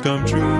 dreams come true.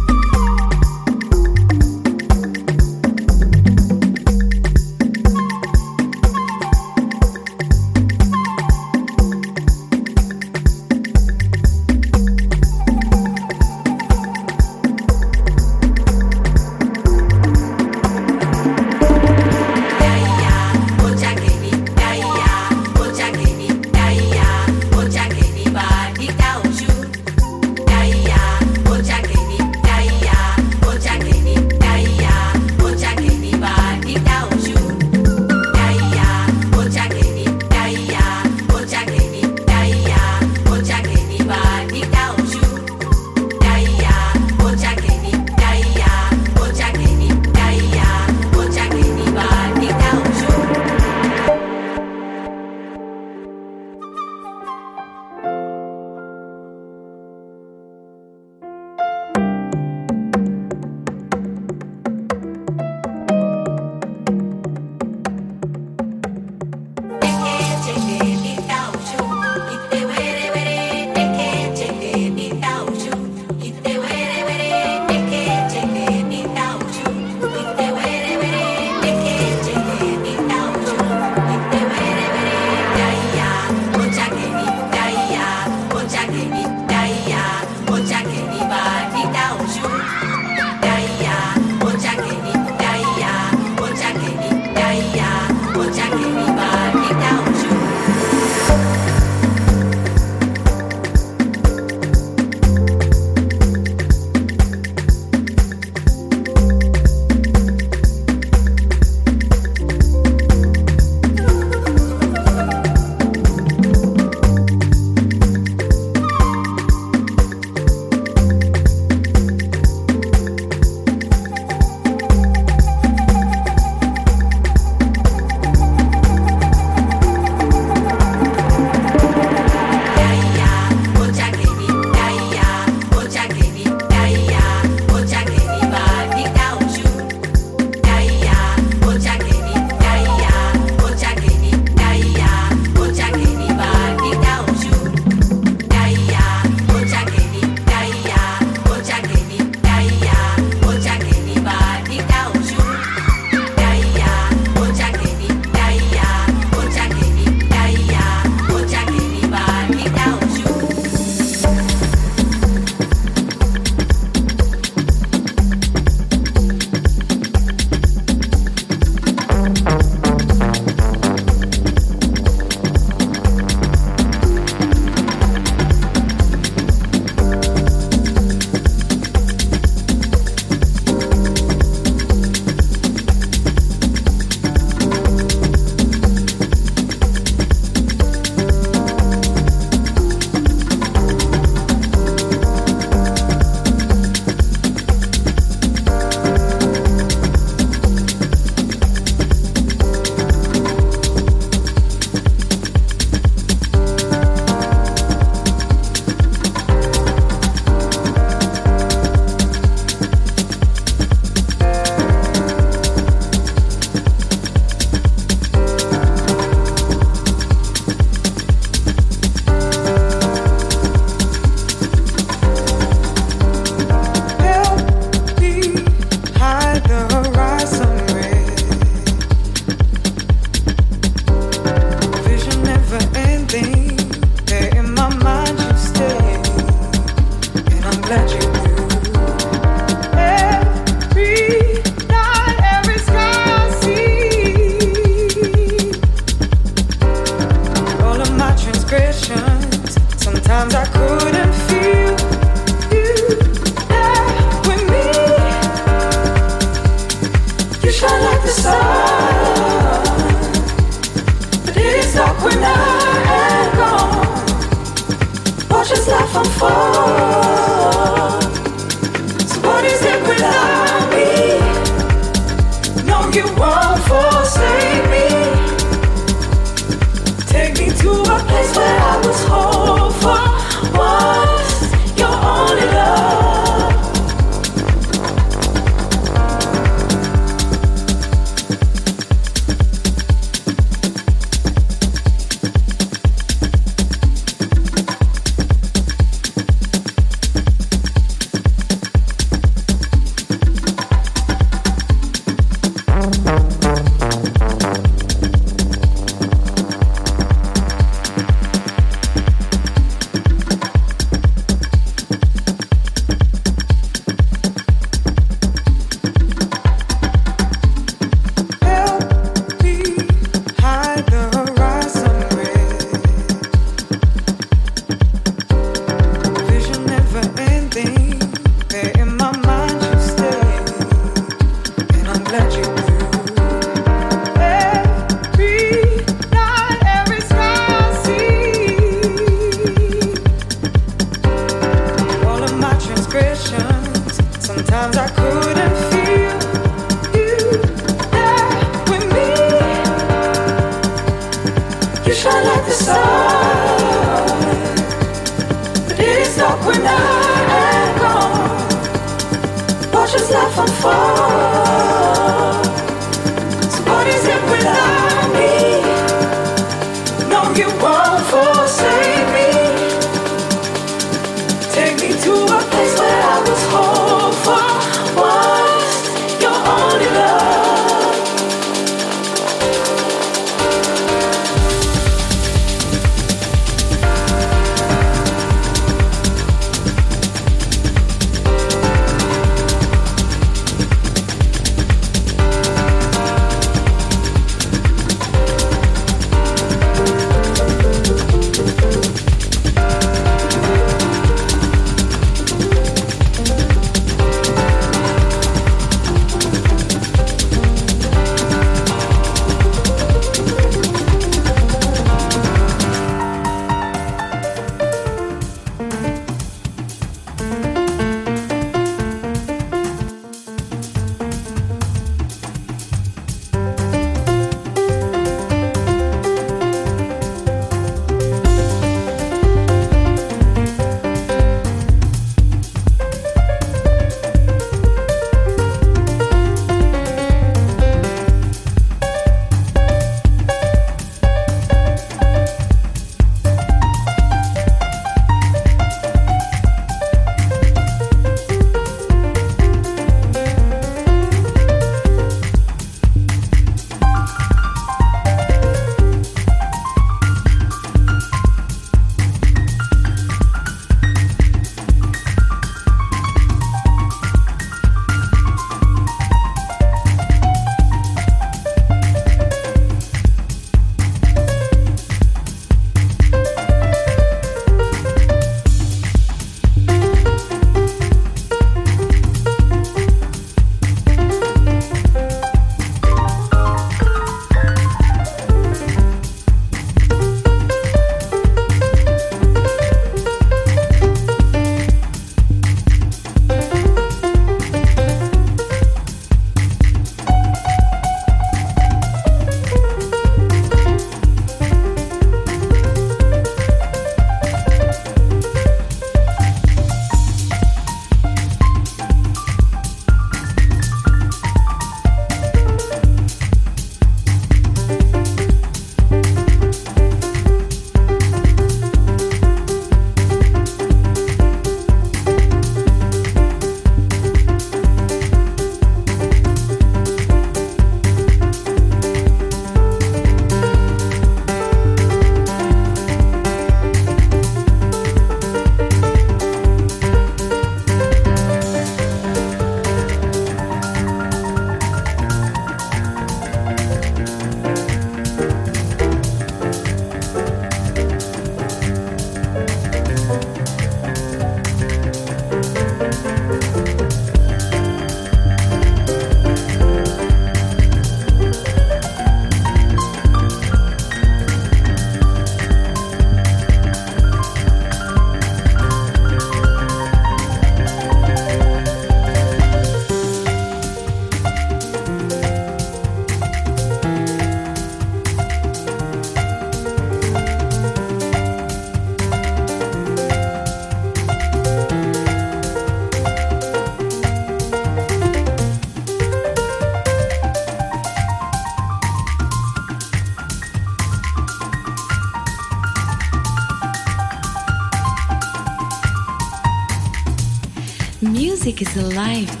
Is a